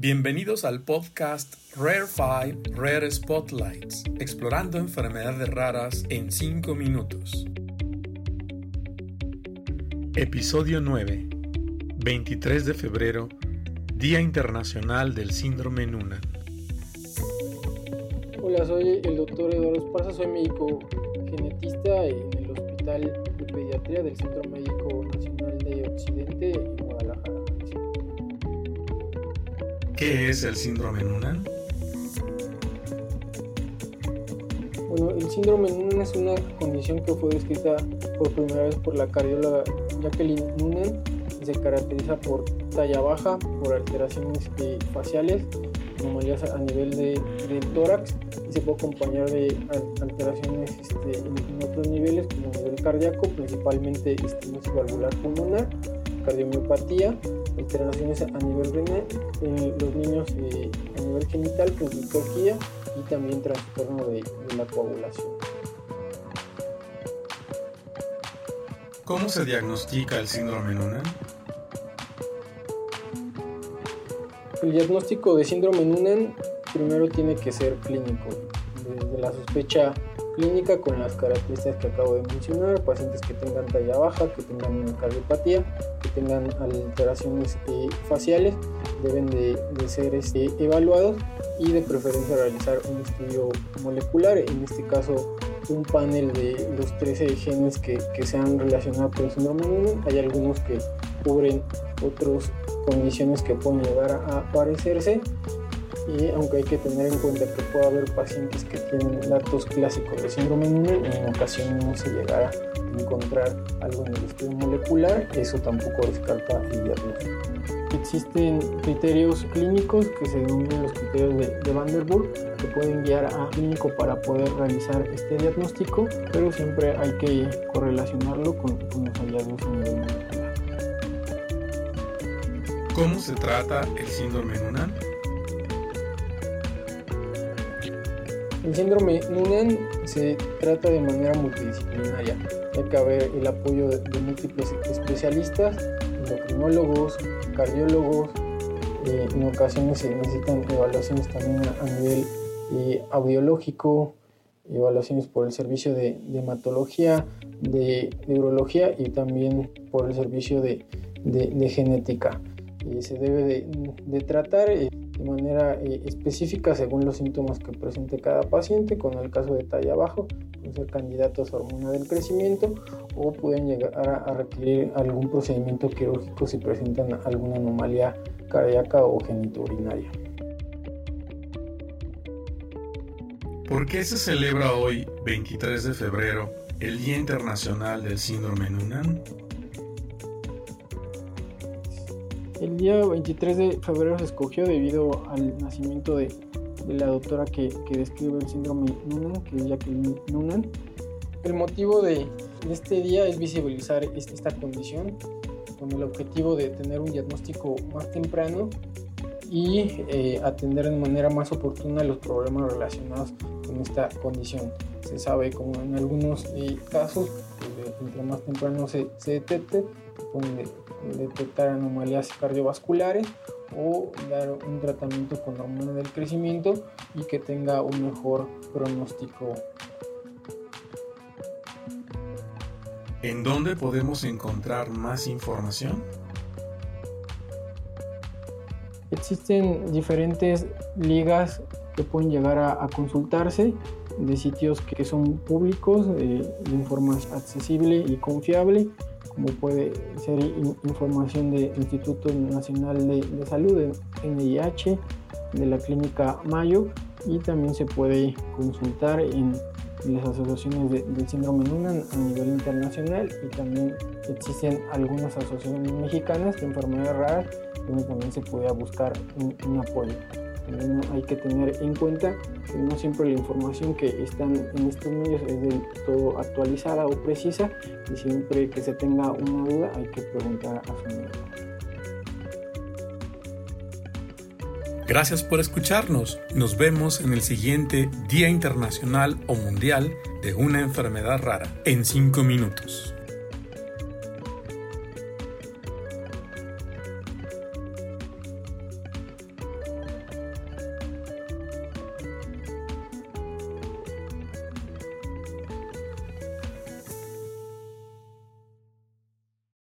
Bienvenidos al podcast Rare 5 Rare Spotlights, explorando enfermedades raras en 5 minutos. Episodio 9, 23 de febrero, Día Internacional del Síndrome Noonan. Hola, soy el doctor Eduardo Esparza, soy médico genetista en el Hospital de Pediatría del Centro Médico Nacional de Occidente ¿Qué es el síndrome Noonan? Bueno, el síndrome Noonan es una condición que fue descrita por primera vez por la cardióloga Jacqueline Noonan se caracteriza por talla baja, por alteraciones faciales, anomalías a nivel de, del tórax y se puede acompañar de alteraciones este, en, otros niveles como a nivel cardíaco, principalmente estenosis valvular pulmonar, cardiomiopatía alteraciones a nivel renal, en los niños eh, a nivel genital, con glicogía y también trastorno de, de la coagulación. ¿Cómo se diagnostica el síndrome Noonan? El diagnóstico de síndrome Noonan primero tiene que ser clínico, desde la sospecha clínica con las características que acabo de mencionar, pacientes que tengan talla baja, que tengan cardiopatía, tengan alteraciones eh, faciales, deben de, ser este, evaluados y de preferencia realizar un estudio molecular, en este caso un panel de los 13 genes que, que se han relacionado con el síndrome Hay algunos que cubren otras condiciones que pueden llegar a aparecerse y aunque hay que tener en cuenta que puede haber pacientes que tienen datos clásicos de síndrome Noonan, en ocasiones no se llegará a encontrar algo en el estudio molecular, eso tampoco descarta el diagnóstico. Existen criterios clínicos que se denominan los criterios de, de Vanderburg que pueden guiar a clínico para poder realizar este diagnóstico, pero siempre hay que correlacionarlo con, los hallazgos a nivel. ¿Cómo se trata el síndrome Noonan? El síndrome Noonan se trata de manera multidisciplinaria. Hay que haber el apoyo de, múltiples especialistas, endocrinólogos, cardiólogos. Eh, en ocasiones se necesitan evaluaciones también a, nivel eh, audiológico, evaluaciones por el servicio de, hematología, de neurología y también por el servicio de, genética. Eh, se debe de, tratar de manera eh, específica según los síntomas que presente cada paciente, con el caso de talla bajo, pueden ser candidatos a hormona del crecimiento o pueden llegar a, requerir algún procedimiento quirúrgico si presentan alguna anomalía cardíaca o genitourinaria. ¿Por qué se celebra hoy, 23 de febrero, el Día Internacional del Síndrome Noonan? El día 23 de febrero se escogió debido al nacimiento de, la doctora que, describe el síndrome Noonan, que es Jacqueline Noonan. El motivo de, este día es visibilizar esta condición con el objetivo de tener un diagnóstico más temprano y eh, atender de manera más oportuna los problemas relacionados con esta condición. Se sabe como en algunos eh, casos, pues, entre más temprano se, se detecte, pueden detectar anomalías cardiovasculares o dar un tratamiento con hormona del crecimiento y que tenga un mejor pronóstico. ¿En dónde podemos encontrar más información? Existen diferentes ligas que pueden llegar a, consultarse de sitios que son públicos, eh, de información accesible y confiable como puede ser información del Instituto Nacional de, Salud, de NIH, de la Clínica Mayo, y también se puede consultar en las asociaciones de, del síndrome Noonan a nivel internacional y también existen algunas asociaciones mexicanas de enfermedades raras donde también se puede buscar un apoyo hay que tener en cuenta que no siempre la información que está en estos medios es del todo actualizada o precisa y siempre que se tenga una duda hay que preguntar a su médico. Gracias por escucharnos. Nos vemos en el siguiente Día Internacional o Mundial de una enfermedad rara en 5 minutos.